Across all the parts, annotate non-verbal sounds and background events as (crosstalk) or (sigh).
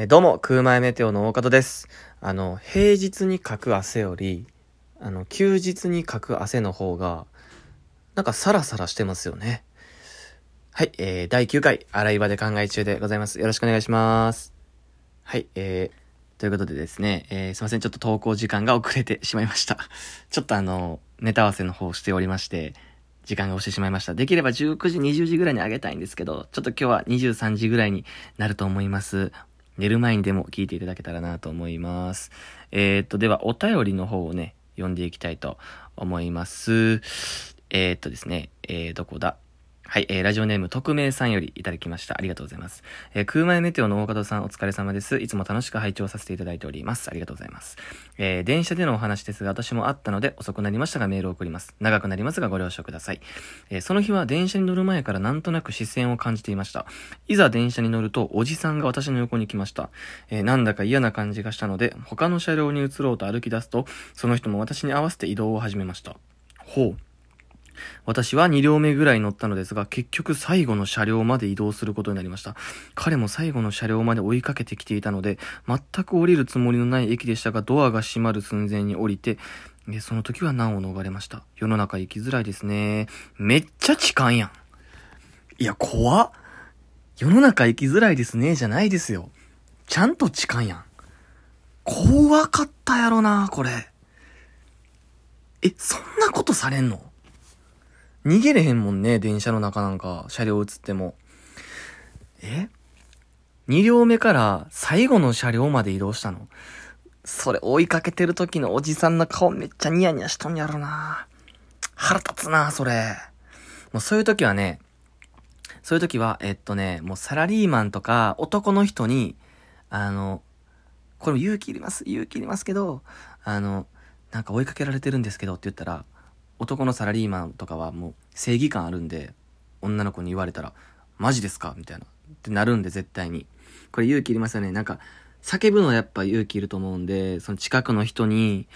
えどうも、空前メテオの大方です。あの、平日にかく汗より、あの、休日にかく汗の方が、なんかサラサラしてますよね。はい、えー、第9回、洗い場で考え中でございます。よろしくお願いします。はい、えー、ということでですね、えー、すいません、ちょっと投稿時間が遅れてしまいました。(laughs) ちょっとあの、ネタ合わせの方をしておりまして、時間が押してしまいました。できれば19時、20時ぐらいにあげたいんですけど、ちょっと今日は23時ぐらいになると思います。寝る前にでも聞いていただけたらなと思います。えー、っと、ではお便りの方をね、読んでいきたいと思います。えー、っとですね、えー、どこだ？はい、えー、ラジオネーム、匿名さんよりいただきました。ありがとうございます。えー、空前メテオの大方さんお疲れ様です。いつも楽しく拝聴させていただいております。ありがとうございます。えー、電車でのお話ですが、私もあったので遅くなりましたがメールを送ります。長くなりますがご了承ください。えーその日は電車に乗る前からなんとなく視線を感じていました。いざ電車に乗ると、おじさんが私の横に来ました。えーなんだか嫌な感じがしたので、他の車両に移ろうと歩き出すと、その人も私に合わせて移動を始めました。ほう。私は2両目ぐらい乗ったのですが、結局最後の車両まで移動することになりました。彼も最後の車両まで追いかけてきていたので、全く降りるつもりのない駅でしたが、ドアが閉まる寸前に降りて、その時は難を逃れました。世の中生きづらいですね。めっちゃ痴漢やん。いや、怖っ。世の中生きづらいですね、じゃないですよ。ちゃんと痴漢やん。怖かったやろな、これ。え、そんなことされんの？逃げれへんもんね、電車の中なんか、車両映っても。え ?2 両目から最後の車両まで移動したの？それ追いかけてる時のおじさんの顔めっちゃニヤニヤしとんやろな。腹立つな、それ。もうそういう時はね、そういう時は、えっとね、もうサラリーマンとか男の人に、あの、これも勇気いります、勇気いりますけど、あの、なんか追いかけられてるんですけどって言ったら、男のサラリーマンとかはもう正義感あるんで、女の子に言われたら、マジですか？みたいな。ってなるんで絶対に。これ勇気いりますよね。なんか、叫ぶのはやっぱ勇気いると思うんで、その近くの人に、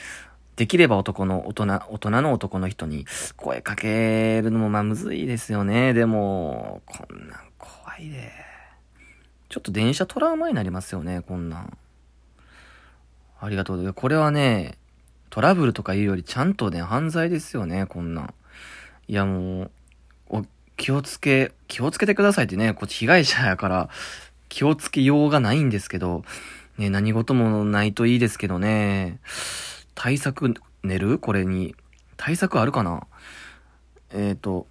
できれば男の、大人、大人の男の人に声かけるのもまあむずいですよね。でも、こんなん怖いで。ちょっと電車トラウマになりますよね、こんなん。ありがとう。これはね、トラブルとかいうよりちゃんとね、犯罪ですよね、こんなん。いやもう、お、気をつけ、気をつけてくださいってね、こっち被害者やから、気をつけようがないんですけど、ね、何事もないといいですけどね、対策練る？これに。対策あるかな？えっ、ー、と、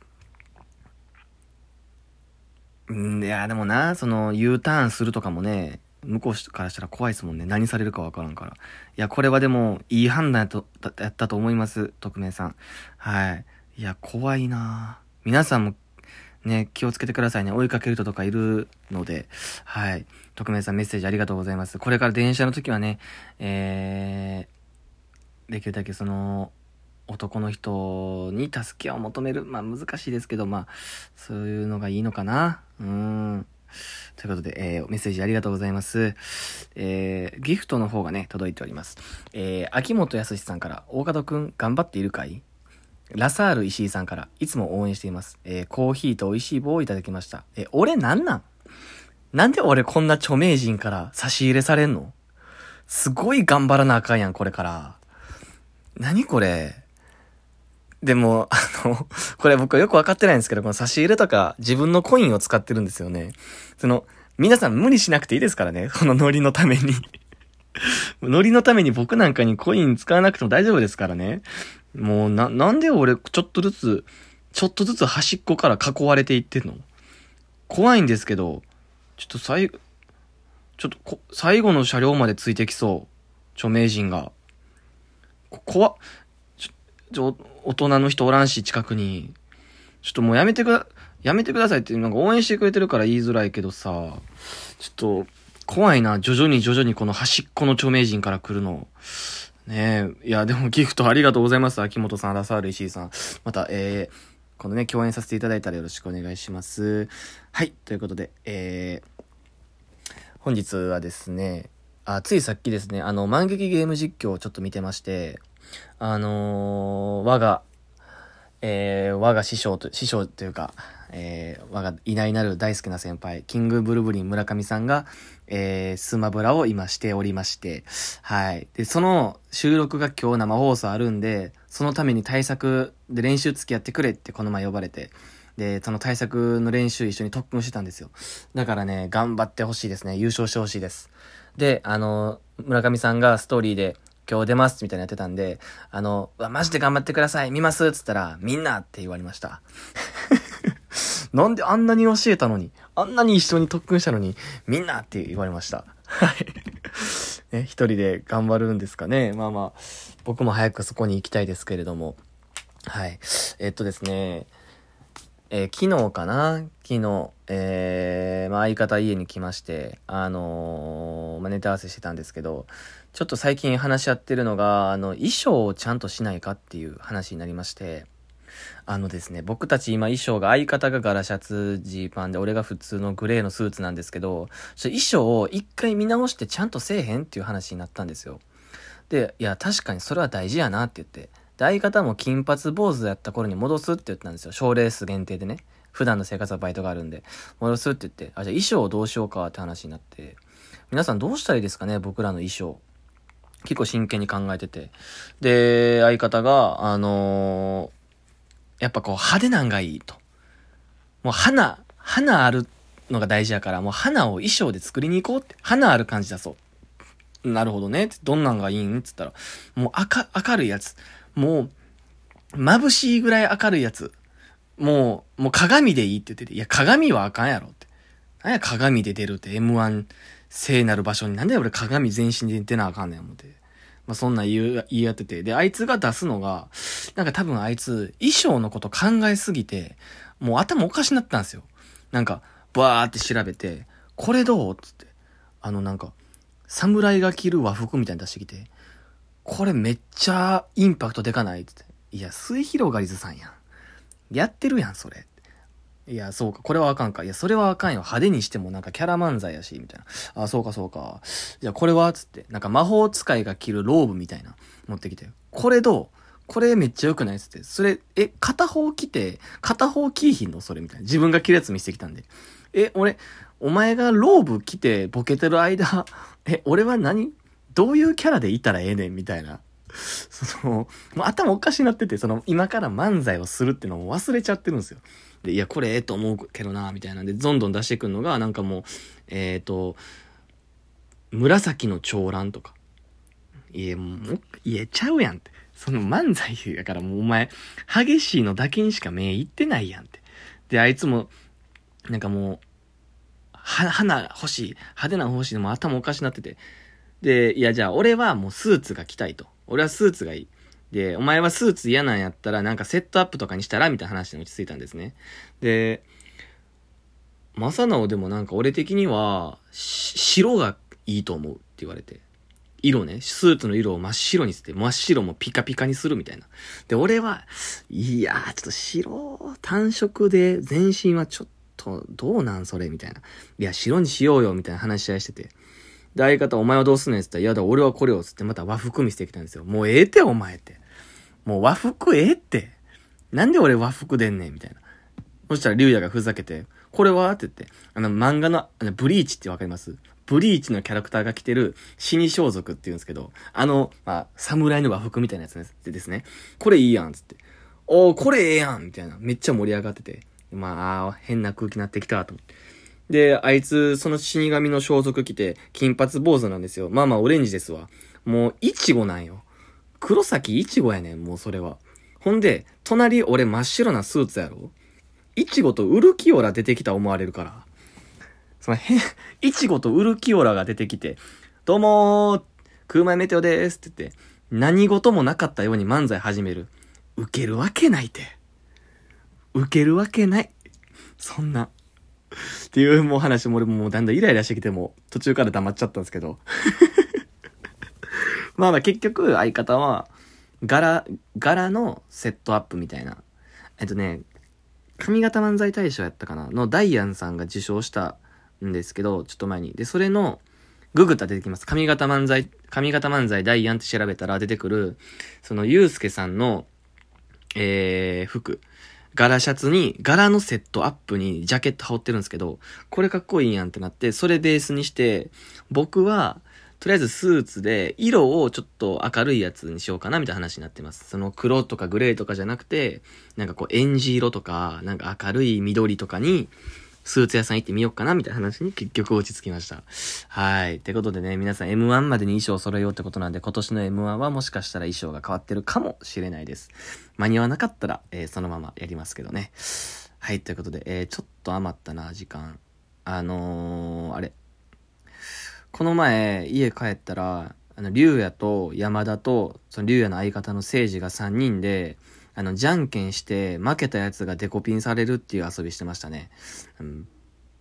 んいや、でもな、その、U ターンするとかもね、向こうからしたら怖いですもんね。何されるかわからんから。いや、これはでも、いい判断やとやったと思います。匿名さん。はい。いや、怖いな皆さんも、ね、気をつけてくださいね。追いかける人とかいるので。はい。匿名さんメッセージありがとうございます。これから電車の時はね、えー、できるだけその、男の人に助けを求める。まあ難しいですけど、まあ、そういうのがいいのかな。うーん。ということで、えー、メッセージありがとうございます。えー、ギフトの方がね、届いております。えー、秋元康さんから、大門くん頑張っているかい？ラサール石井さんから、いつも応援しています。えー、コーヒーと美味しい棒をいただきました。えー、俺なんなん？なんで俺こんな著名人から差し入れされんの？すごい頑張らなあかんやん、これから。何これ？でも、あの、これ僕よくわかってないんですけど、この差し入れとか自分のコインを使ってるんですよね。その、皆さん無理しなくていいですからね。このノリのために。(laughs) ノリのために僕なんかにコイン使わなくても大丈夫ですからね。もう、な、なんで俺ちょっとずつ、ちょっとずつ端っこから囲われていってんの？怖いんですけど、ちょっと最、ちょっとこ、最後の車両までついてきそう。著名人が。こ怖。大人の人おらんし、近くに。ちょっともうやめてくだ、やめてくださいって、なんか応援してくれてるから言いづらいけどさ、ちょっと、怖いな。徐々に徐々にこの端っこの著名人から来るの。ねえ。いや、でもギフトありがとうございます。秋元さん、ラサール石井さん。また、えー、このね、共演させていただいたらよろしくお願いします。はい。ということで、えー、本日はですね、あ、ついさっきですね、あの、万劇ゲーム実況をちょっと見てまして、あのー、我が、えー、我が師匠と、師匠というか、えー、我が偉大なる大好きな先輩、キングブルブリン村上さんが、えー、スマブラを今しておりまして、はい。で、その収録が今日生放送あるんで、そのために対策で練習付き合ってくれってこの前呼ばれて、で、その対策の練習一緒に特訓してたんですよ。だからね、頑張ってほしいですね。優勝してほしいです。で、あの、村上さんがストーリーで、今日出ますみたいなやってたんで、あの、わ、マジで頑張ってください見ますっつったら、みんなって言われました。(laughs) なんであんなに教えたのに、あんなに一緒に特訓したのに、みんなって言われました。はい。ね、一人で頑張るんですかね。まあまあ、僕も早くそこに行きたいですけれども。はい。えっとですね、えー、昨日かな？昨日、えー、まあ相方家に来まして、あのー、まあネタ合わせしてたんですけど、ちょっと最近話し合ってるのが、あの、衣装をちゃんとしないかっていう話になりまして、あのですね、僕たち今衣装が相方がガラシャツジーパンで俺が普通のグレーのスーツなんですけど、衣装を一回見直してちゃんとせえへんっていう話になったんですよ。で、いや、確かにそれは大事やなって言って。で、相方も金髪坊主やった頃に戻すって言ったんですよ。賞レース限定でね。普段の生活はバイトがあるんで。戻すって言って、あ、じゃあ衣装をどうしようかって話になって。皆さんどうしたらいいですかね僕らの衣装。結構真剣に考えてて。で、相方が、あのーやっぱこう派手なんがいいと。もう花、花あるのが大事やから、もう花を衣装で作りに行こうって。花ある感じ出そう。なるほどね。どんなんがいいん？っつったら、もう明、明るいやつ。もう、眩しいぐらい明るいやつ。もう、もう鏡でいいって言ってて、いや、鏡はあかんやろって。なんや鏡で出るって？M1 聖なる場所になんで俺鏡全身で出なあかんねん思って。まあ、そんな言う、言い合ってて。で、あいつが出すのが、なんか多分あいつ、衣装のこと考えすぎて、もう頭おかしになったんですよ。なんか、バーって調べて、これどうつって。あのなんか、侍が着る和服みたいに出してきて、これめっちゃインパクトでかないつって。いや、末広がりずさんやん。やってるやん、それ。いや、そうか、これはあかんか。いや、それはあかんよ。派手にしてもなんかキャラ漫才やし、みたいな。あ、そうか、そうか。じゃあこれはつって、なんか魔法使いが着るローブみたいな、持ってきて。これどう？これめっちゃ良くないつって。それ、え、片方着て、片方着いひんの？それみたいな。自分が着るやつ見せてきたんで。え、俺、お前がローブ着てボケてる間、え、俺は何？どういうキャラでいたらええねん？みたいな。(laughs) その、もう頭おかしになってて、その、今から漫才をするってのを忘れちゃってるんですよ。で、いや、これええと思うけどな、みたいなんで、どんどん出してくるのが、なんかもう、えっ、ー、と、紫の長蘭とか。いや、もう、言えちゃうやんって。その漫才やからもうお前、激しいのだけにしか目いってないやんって。で、あいつも、なんかもう、は、花欲しい、派手な欲しいのも頭おかしなってて。で、いや、じゃあ俺はもうスーツが着たいと。俺はスーツがいい。で、お前はスーツ嫌なんやったらなんかセットアップとかにしたらみたいな話に落ち着いたんですね。で、正直でもなんか俺的には、白がいいと思うって言われて。色ね、スーツの色を真っ白にして、真っ白もピカピカにするみたいな。で、俺は、いやー、ちょっと白、単色で全身はちょっと、どうなんそれみたいな。いや、白にしようよみたいな話し合いしてて。で、相方、お前はどうすんねんって言ったら、いやだ、俺はこれをつってまた和服見せてきたんですよ。もうええって、お前って。もう和服ええって。なんで俺和服でんねんみたいな。そしたら、竜也がふざけて、これは？って言って、あの、漫画の、あの、ブリーチってわかります？ブリーチのキャラクターが着てる死に装束って言うんですけど、あの、まあ、侍の和服みたいなやつでですね、これいいやんつって、おー、これええやんみたいな、めっちゃ盛り上がってて、まあ、変な空気になってきたと思って。で、あいつ、その死神の装束着て、金髪坊主なんですよ。まあまあ、オレンジですわ。もう、イチゴなんよ。黒崎イチゴやねん、もうそれは。ほんで、隣俺真っ白なスーツやろイチゴとウルキオラ出てきた思われるから。そのへ、イチゴとウルキオラが出てきて、どうもー、空前メテオでーすって言って、何事もなかったように漫才始める。受けるわけないって。受けるわけない。そんな。っていうもう話も俺もうだんだんイライラしてきても途中から黙っちゃったんですけど (laughs) まあまあ結局相方は柄、柄のセットアップみたいな。えっとね、上方漫才大賞やったかな？のダイアンさんが受賞したんですけど、ちょっと前に。で、それの、ググった出てきます。上方漫才、上方漫才ダイアンって調べたら出てくる、その、ゆうすけさんの、えー、服。柄シャツに、柄のセットアップにジャケット羽織ってるんですけど、これかっこいいやんってなって、それベースにして、僕は、とりあえずスーツで、色をちょっと明るいやつにしようかなみたいな話になってます。その黒とかグレーとかじゃなくて、なんかこう、エンジ色とか、なんか明るい緑とかに、スーツ屋さん行ってみようかなみたいな話に結局落ち着きました。はい。ってことでね、皆さん M1 までに衣装を揃えようってことなんで、今年の M1 はもしかしたら衣装が変わってるかもしれないです。間に合わなかったら、えー、そのままやりますけどね。はい。ということで、えー、ちょっと余ったな、時間。あのー、あれ。この前、家帰ったら、あの、竜也と山田と、その竜也の相方の聖治が3人で、あの、じゃんけんして負けたやつがデコピンされるっていう遊びしてましたね。うん、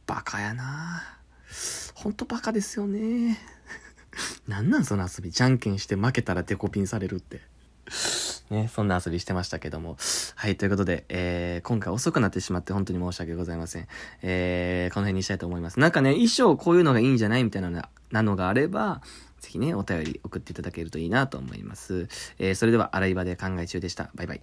バカやなほんとバカですよね。(laughs) なんなんその遊び。じゃんけんして負けたらデコピンされるって。ね、そんな遊びしてましたけども。はい、ということで、えー、今回遅くなってしまって本当に申し訳ございません。えー、この辺にしたいと思います。なんかね、衣装こういうのがいいんじゃないみたいななのがあれば、ぜひね、お便り送っていただけるといいなと思います。えー、それでは、洗い場で考え中でした。バイバイ。